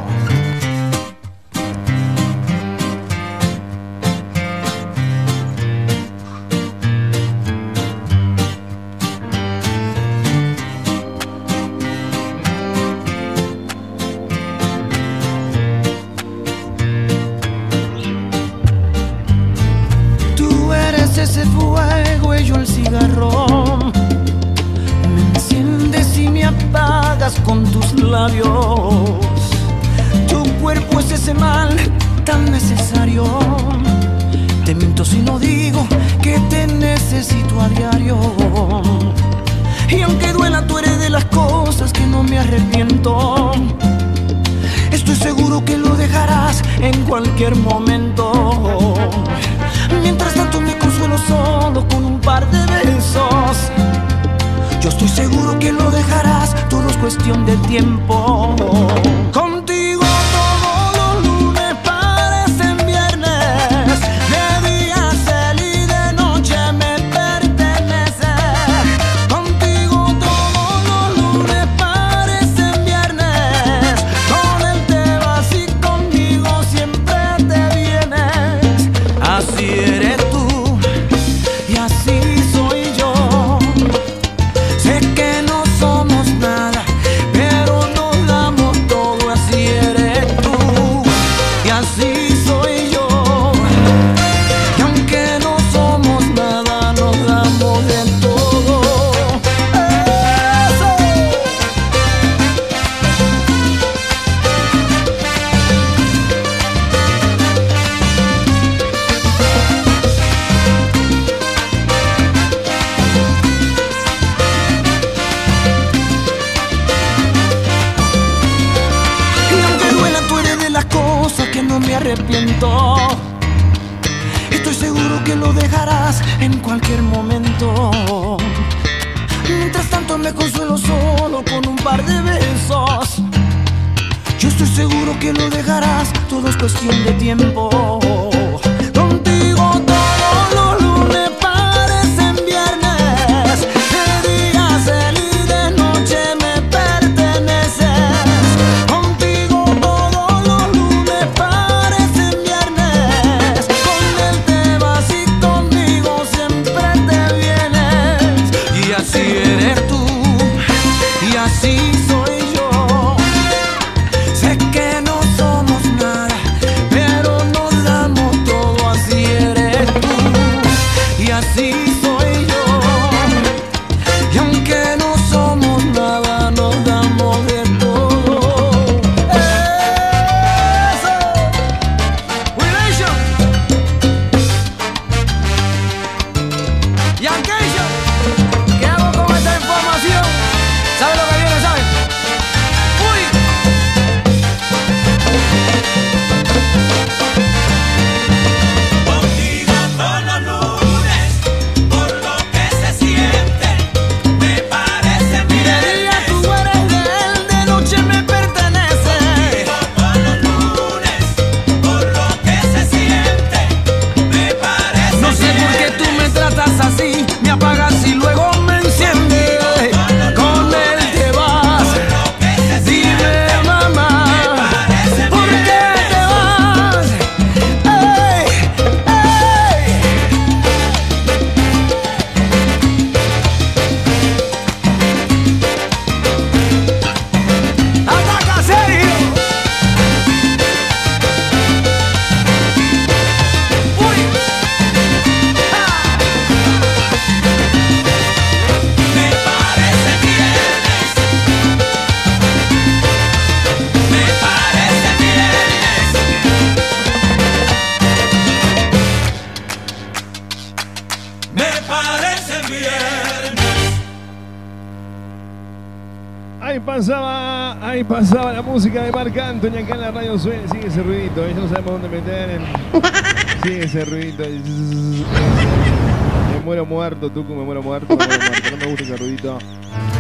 Muerto, Tucu, me muero muerto, me muero. No me gusta ese ruidito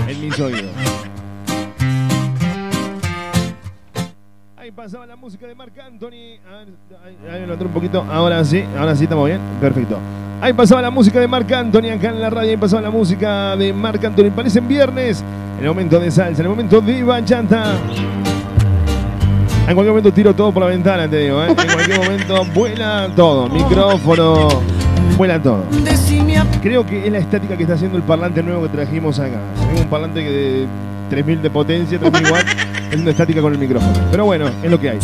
en mis oídos. Ahí pasaba la música de Marc Anthony. A ver, ahí, lo otro un poquito. Ahora sí, ahora sí estamos bien. Perfecto. Ahí pasaba la música de Marc Anthony acá en la radio. Ahí pasaba la música de Marc Anthony. Parecen viernes. En el momento de salsa, en el momento de bachata. En cualquier momento tiro todo por la ventana, te digo. ¿eh? En cualquier momento vuela todo. Micrófono, vuela todo. Creo que es la estática que está haciendo el parlante nuevo que trajimos acá. Es un parlante que de 3000 de potencia, 3000 watts. Es una estática con el micrófono. Pero bueno, es lo que hay.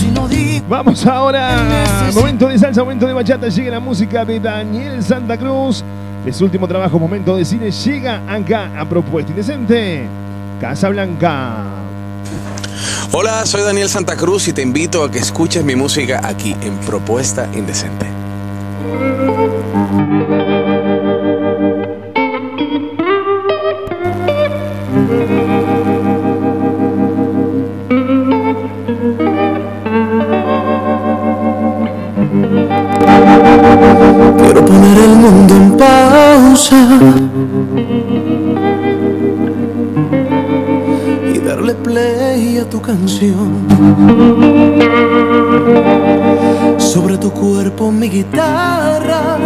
Vamos ahora. Momento de salsa, momento de bachata. Llega la música de Daniel Santa Cruz. De su último trabajo, momento de cine, llega acá a Propuesta Indecente. Casa Blanca. Hola, soy Daniel Santa Cruz y te invito a que escuches mi música aquí en Propuesta Indecente. Poner el mundo en pausa y darle play a tu canción. Sobre tu cuerpo mi guitarra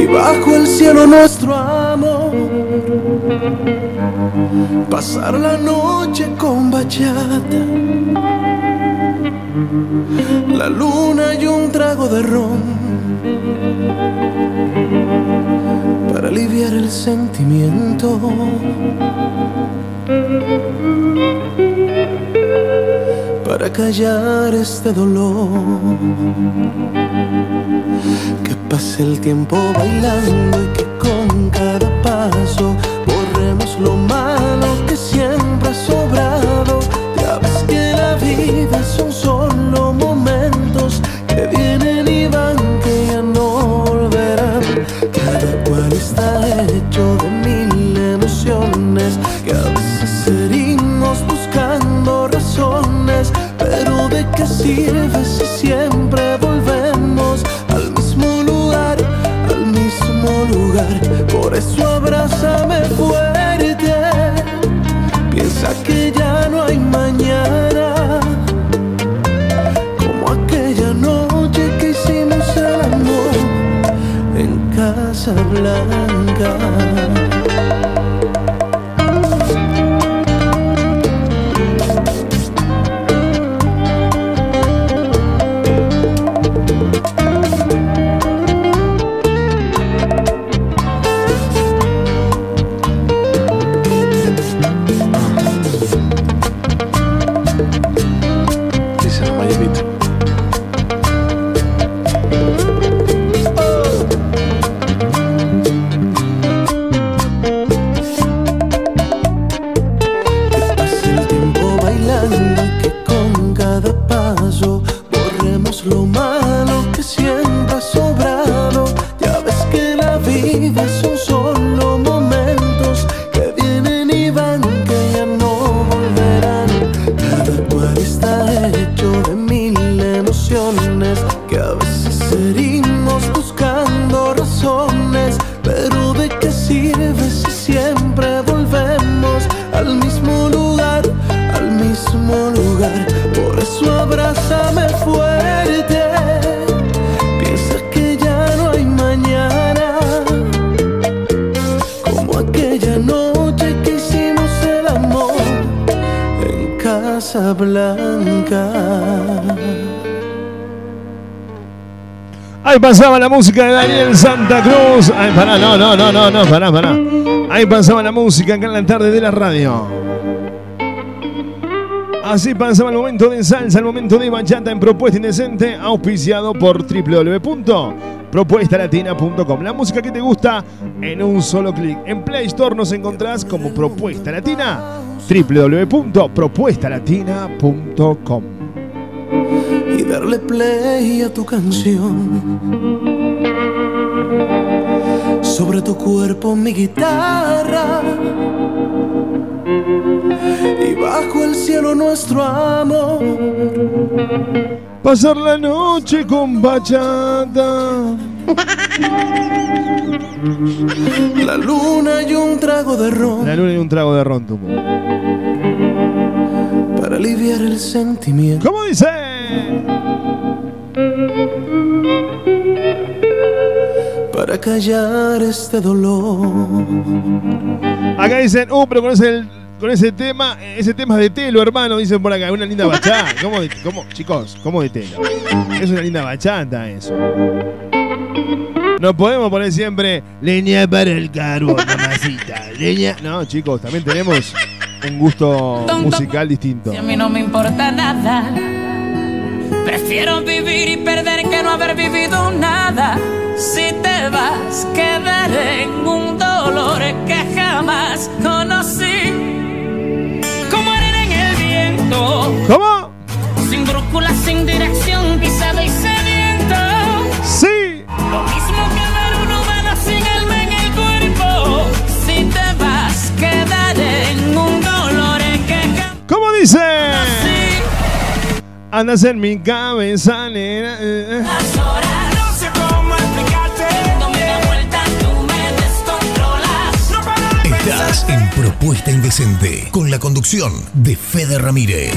y bajo el cielo nuestro amor. Pasar la noche con bachata la luna y un trago de ron para aliviar el sentimiento. Para callar este dolor. Que pase el tiempo bailando y que con cada paso borremos lo malo que siempre ha sobrado. Ya ves que la vida son solo pasaba la música de Daniel Santa Cruz. Pará, no, no, no, no, pará, pará. Ahí pasaba la música en la tarde de la radio. Así pasaba el momento de salsa, el momento de bachata en Propuesta Indecente, auspiciado por www.propuestalatina.com. La música que te gusta en un solo clic. En Play Store nos encontrás como Propuesta Latina, www.propuestalatina.com. y darle play a tu canción. Sobre tu cuerpo mi guitarra y bajo el cielo nuestro amor. Pasar la noche con bachata. La luna y un trago de ron La luna y un trago de ron, tuvo. para aliviar el sentimiento. ¿Cómo dice? Para callar este dolor. Acá dicen, uh, pero con ese, con ese tema, ese tema es de telo, hermano, dicen por acá, una linda bachata. ¿Cómo, de- cómo- chicos, ¿cómo de telo? Es una linda bachata eso. No podemos poner siempre leña para el carbón, mamacita. Leña. No, chicos, también tenemos un gusto musical distinto. Si a mí no me importa nada. Prefiero vivir y perder que no haber vivido nada. Si te vas, quedaré en un dolor que jamás conocí. Como arena en el viento. ¿Cómo? Sin brújula, sin dirección, pisado y sediento. Sí. Lo mismo que ver un humano sin alma en el cuerpo. Si te vas, quedaré en un dolor que jamás ¿Cómo dice? Andas en mi cabeza, nena. En Propuesta Indecente con la conducción de Fede Ramírez.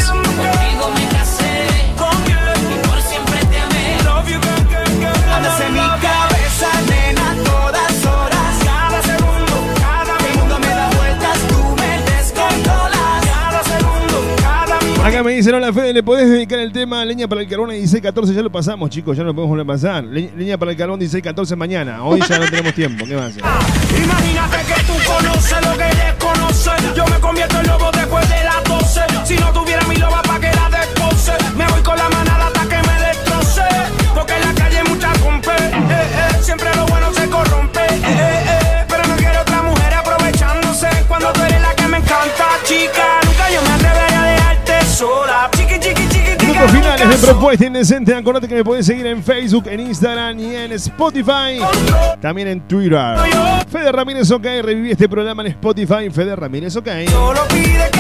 Acá me dicen, hola Fede, ¿le podés dedicar el tema Leña para el Carbón 16-14? Ya lo pasamos, chicos, ya no lo podemos volver a pasar. Le- Leña para el Carbón 16-14 mañana. Hoy ya no tenemos tiempo, ¿qué a hacer? Imagínate que tú conoces lo que desconoce. Yo me convierto en lobo después de las 12. Si no tuviera mi loba pa' que la despose. Me voy con la Minutos finales de Propuesta Indecente. Acordate que me podés seguir en Facebook, en Instagram y en Spotify. También en Twitter. Fede Ramírez OK. Reviví este programa en Spotify. Fede Ramírez OK. Solo pide que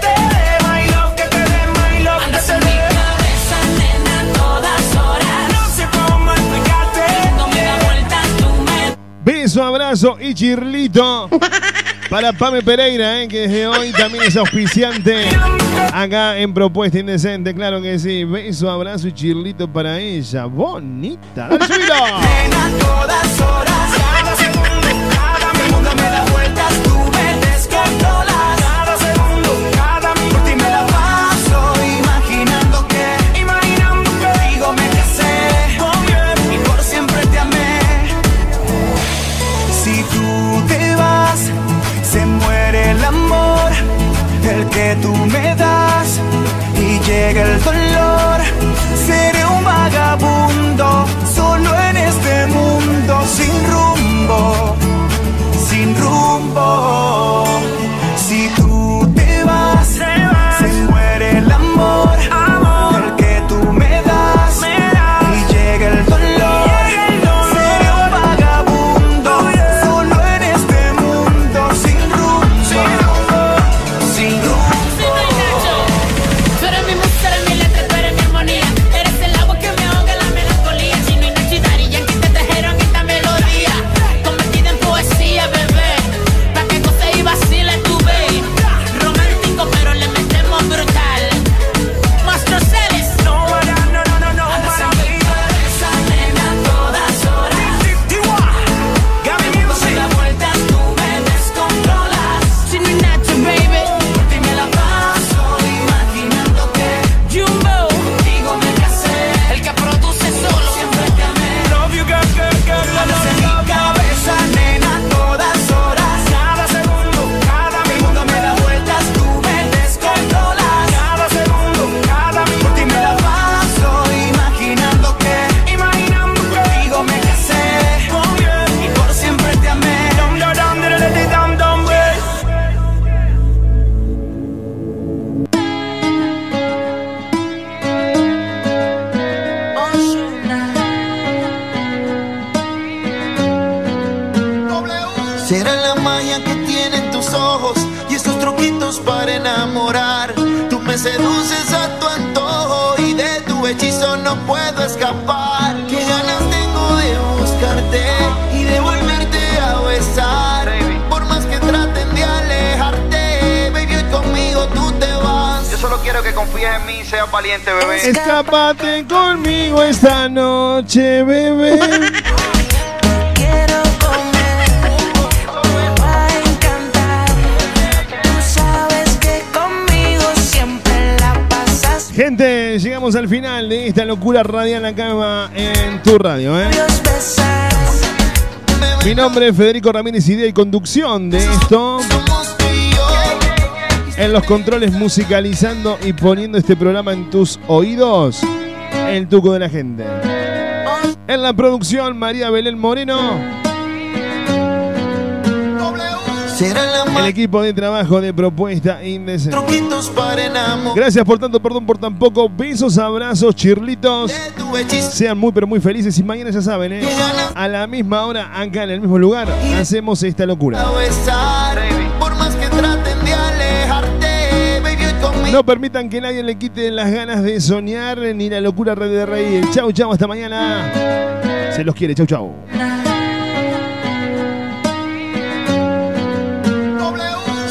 te dé my love, que te dé my love. Andas en mi cabeza, nena, todas horas. No sé cómo explicarte. No me da vueltas, tú me Beso, abrazo y chirlito para Pame Pereira, eh, que desde hoy también es auspiciante acá en Propuesta Indecente. Claro que sí. Beso, abrazo y chirlito para ella. Bonita. Dale, a tu antojo y de tu hechizo no puedo escapar. Qué ganas tengo de buscarte y de volverte a besar. Por más que traten de alejarte, baby, hoy conmigo tú te vas. Yo solo quiero que confíes en mí y seas valiente, bebé. Escápate conmigo esta noche, bebé. Llegamos al final de esta locura radial acá en tu radio, ¿eh? Mi nombre es Federico Ramírez, idea y conducción de esto. En los controles musicalizando y poniendo este programa en tus oídos, el tuco de la gente. En la producción, María Belén Moreno. El equipo de trabajo de Propuesta Indecente. truquitos para enamorar. Gracias por tanto, perdón por tan poco. Besos, abrazos, chirlitos. Sean muy pero muy felices y mañana ya saben, ¿eh? A la misma hora, acá en el mismo lugar, hacemos esta locura. No permitan que nadie le quite las ganas de soñar ni la locura de reír. Chau, chau, hasta mañana. Se los quiere, chau, chau.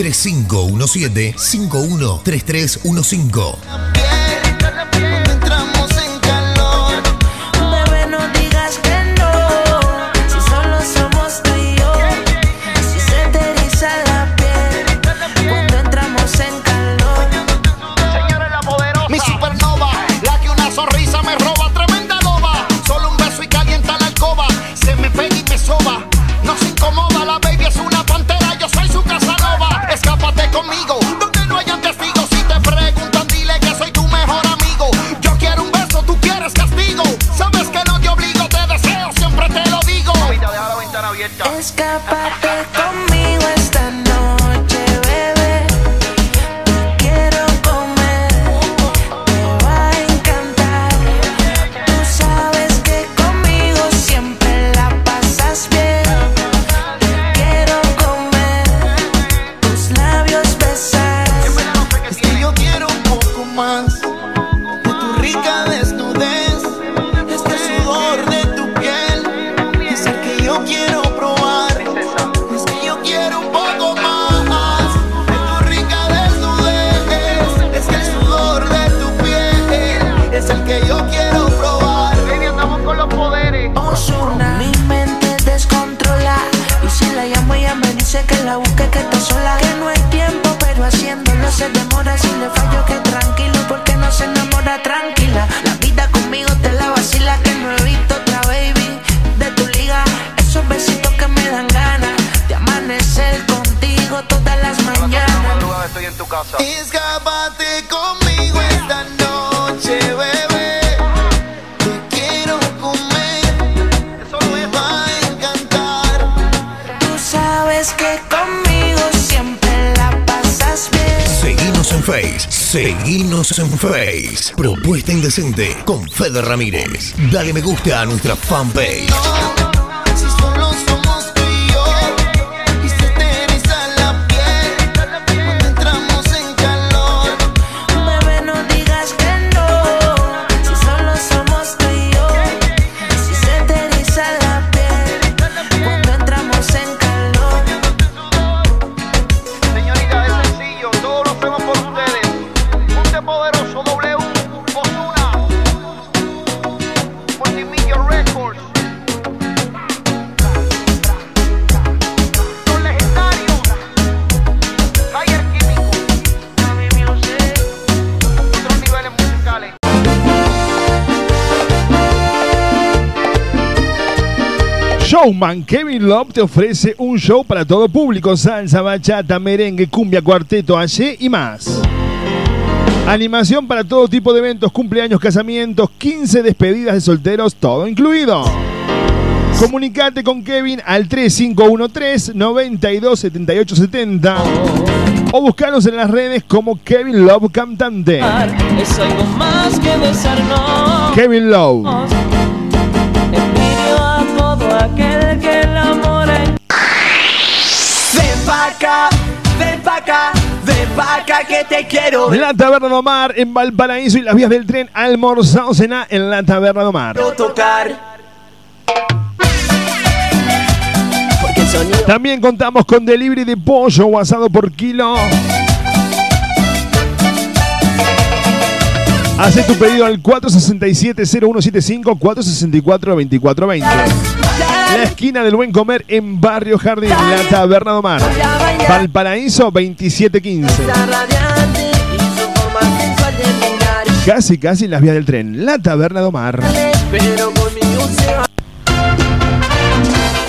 3517 513315. Fede Ramírez. Dale me gusta a nuestra fanpage. Showman Kevin Love te ofrece un show para todo público, salsa, bachata, merengue, cumbia, cuarteto, allí y más. Animación para todo tipo de eventos, cumpleaños, casamientos, 15 despedidas de solteros, todo incluido. Comunicate con Kevin al 3513 927870 o buscanos en las redes como Kevin Love Cantante. Es algo más que besarnos. Kevin Love. Acá que te quiero. La Taberna de Omar en Valparaíso y las vías del tren almorzado cena en la Taberna de Omar. tocar. También contamos con delivery de pollo o asado por kilo. Hace tu pedido al 467-0175 464-2420. La esquina del buen comer en Barrio Jardín, la Taberna de Omar. Valparaíso 2715. radiante y su forma sensual de mirar. Casi, casi en las vías del tren, la Taberna se va.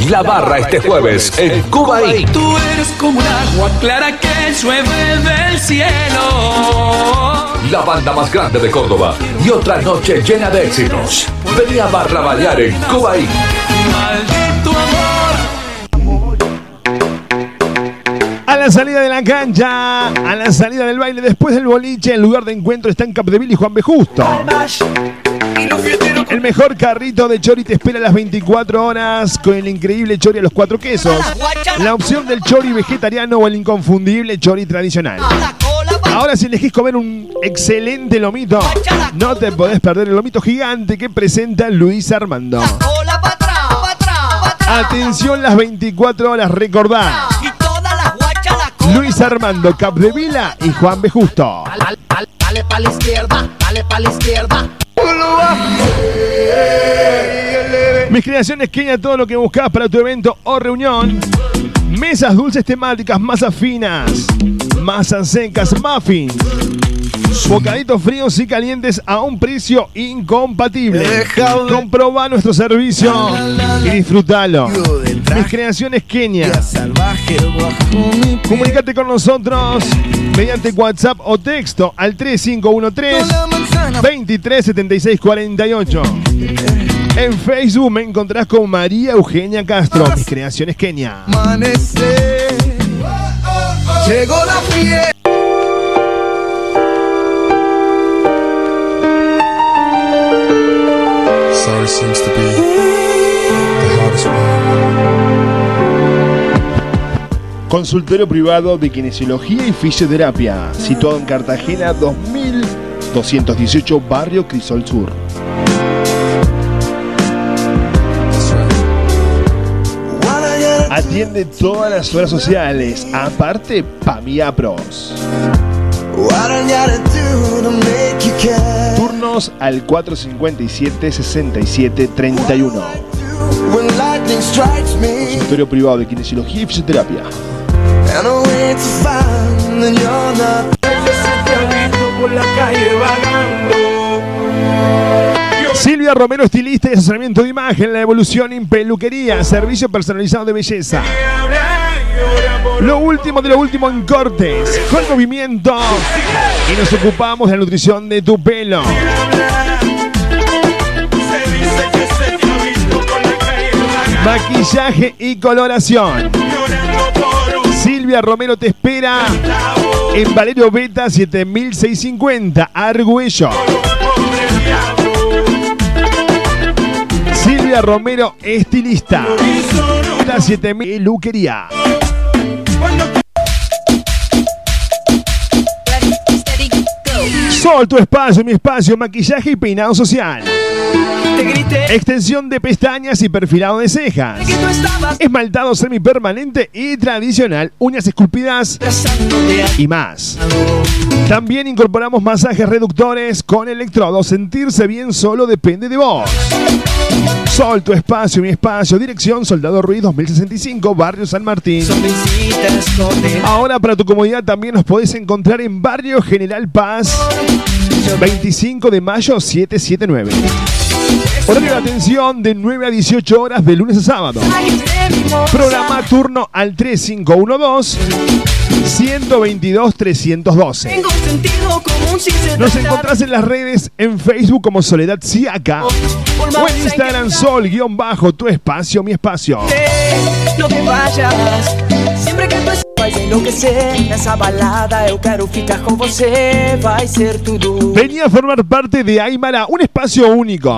La barra este jueves en Cuba Inc. Tú eres como un agua clara que llueve del cielo. La banda más grande de Córdoba y otra noche llena de éxitos. Venía a barraballar en Cuba Inc. A la salida de la cancha, a la salida del baile, después del boliche, el lugar de encuentro está en Capdeville y Juan B. Justo. El mejor carrito de chori te espera las 24 horas con el increíble chori a los cuatro quesos. La opción del chori vegetariano o el inconfundible chori tradicional. Ahora si elegís comer un excelente lomito, no te podés perder el lomito gigante que presenta Luis Armando. Atención las 24 horas, recordá. Luis Armando Capdevila y Juan B. Justo. Dale pa' la izquierda, dale pa' la izquierda. Mis creaciones Kenia, todo lo que buscas para tu evento o reunión. Mesas dulces temáticas, masas finas, masas secas, muffins. Bocaditos fríos y calientes a un precio incompatible. Comproba nuestro servicio y disfrútalo. Mis creaciones Kenia. Comunicate con nosotros mediante WhatsApp o texto al 3513 237648. En Facebook me encontrás con María Eugenia Castro, mis creaciones Kenia. Llegó la fiesta. Sorry seems to be the hardest one. Consultorio privado de kinesiología y fisioterapia, situado en Cartagena 2218, barrio Crisol Sur. Atiende todas las horas sociales, aparte Pamia Pros. Al 457 67 31. when lightning strikes me. Consultorio privado de kinesiología y fisioterapia. Silvia Romero, estilista y asesoramiento de imagen, la evolución en peluquería, servicio personalizado de belleza. Lo último de lo último en cortes, con movimiento. Y nos ocupamos de la nutrición de tu pelo. Maquillaje y coloración. Silvia Romero te espera en Valerio Beta 7650, Argüello. Romero, estilista. La 7000 peluquería. Sol, tu espacio, mi espacio, maquillaje y peinado social. Extensión de pestañas y perfilado de cejas. Esmaltado semipermanente y tradicional, uñas esculpidas y más. También incorporamos masajes reductores con electrodos. Sentirse bien solo depende de vos. Sol, tu espacio, mi espacio. Dirección Soldado Ruiz 2065, Barrio San Martín. Ahora para tu comodidad también nos podés encontrar en Barrio General Paz 25 de mayo 779. Horario de atención de 9 a 18 horas de lunes a sábado. Programa turno al 3512 122 312. Tengo un sentido común sin ser Nos encontrás en las redes en Facebook como Soledad Siaca o en Instagram Sol guion bajo tu espacio, mi espacio. No te vayas Sempre que tu vai enlouquecer Nessa balada eu quero ficar com você Vai ser tudo Venía a formar parte de Aymara, un espacio único.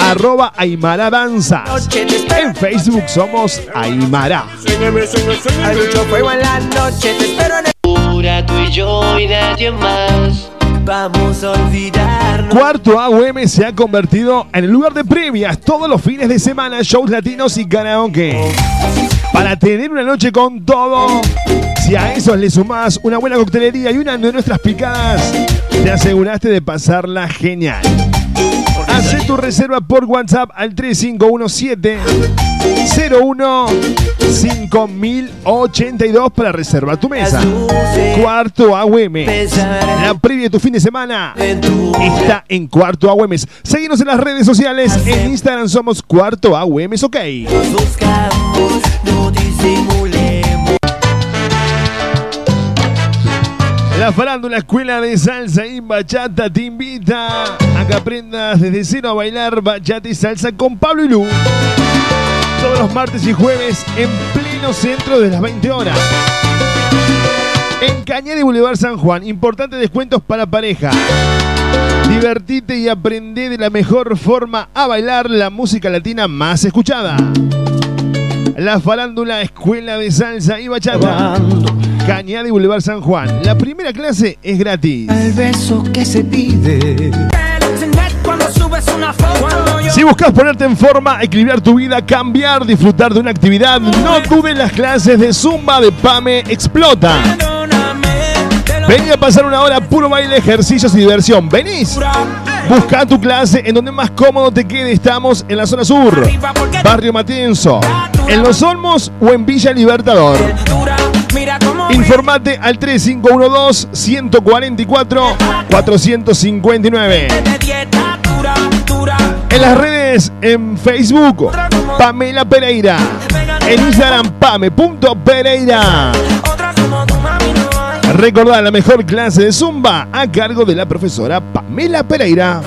arroba Aymara Danzas. En Facebook somos Aymara. Hay mucho fuego en la noche Te espero en el Pura tú y yo y nadie más. Vamos a olvidarnos Cuarto AUM se ha convertido en el lugar de previas todos los fines de semana, shows latinos y karaoke. Para tener una noche con todo, si a eso le sumás una buena coctelería y una de nuestras picadas, te aseguraste de pasarla genial. Hacé tu reserva por WhatsApp al 3517 01 5082 para reservar tu mesa. Cuarto AUM. La previa de tu fin de semana está en Cuarto AUM. Seguimos en las redes sociales. En Instagram somos Cuarto AUM. Ok. La farándula Escuela de Salsa y Bachata te invita que aprendas desde cero a bailar bachata y salsa con Pablo y Lu. Todos los martes y jueves en pleno centro de las 20 horas. En Cañada y Boulevard San Juan, importantes descuentos para pareja. Divertite y aprende de la mejor forma a bailar la música latina más escuchada. La farándula Escuela de Salsa y Bachata. Cañada y Boulevard San Juan. La primera clase es gratis. El beso que se pide Si buscas ponerte en forma, equilibrar tu vida, cambiar, disfrutar de una actividad, no dudes las clases de Zumba de Pame Explota. Vení a pasar una hora puro baile, ejercicios y diversión. ¿Venís? Busca tu clase en donde más cómodo te quede. Estamos en la zona sur, Barrio Matienzo, en Los Olmos o en Villa Libertador. Informate al 3512-144-459. de dieta dura, dura En las redes, en Facebook, Pamela Pereira. En Instagram, pame.pereira. Recordá la mejor clase de Zumba a cargo de la profesora Pamela Pereira.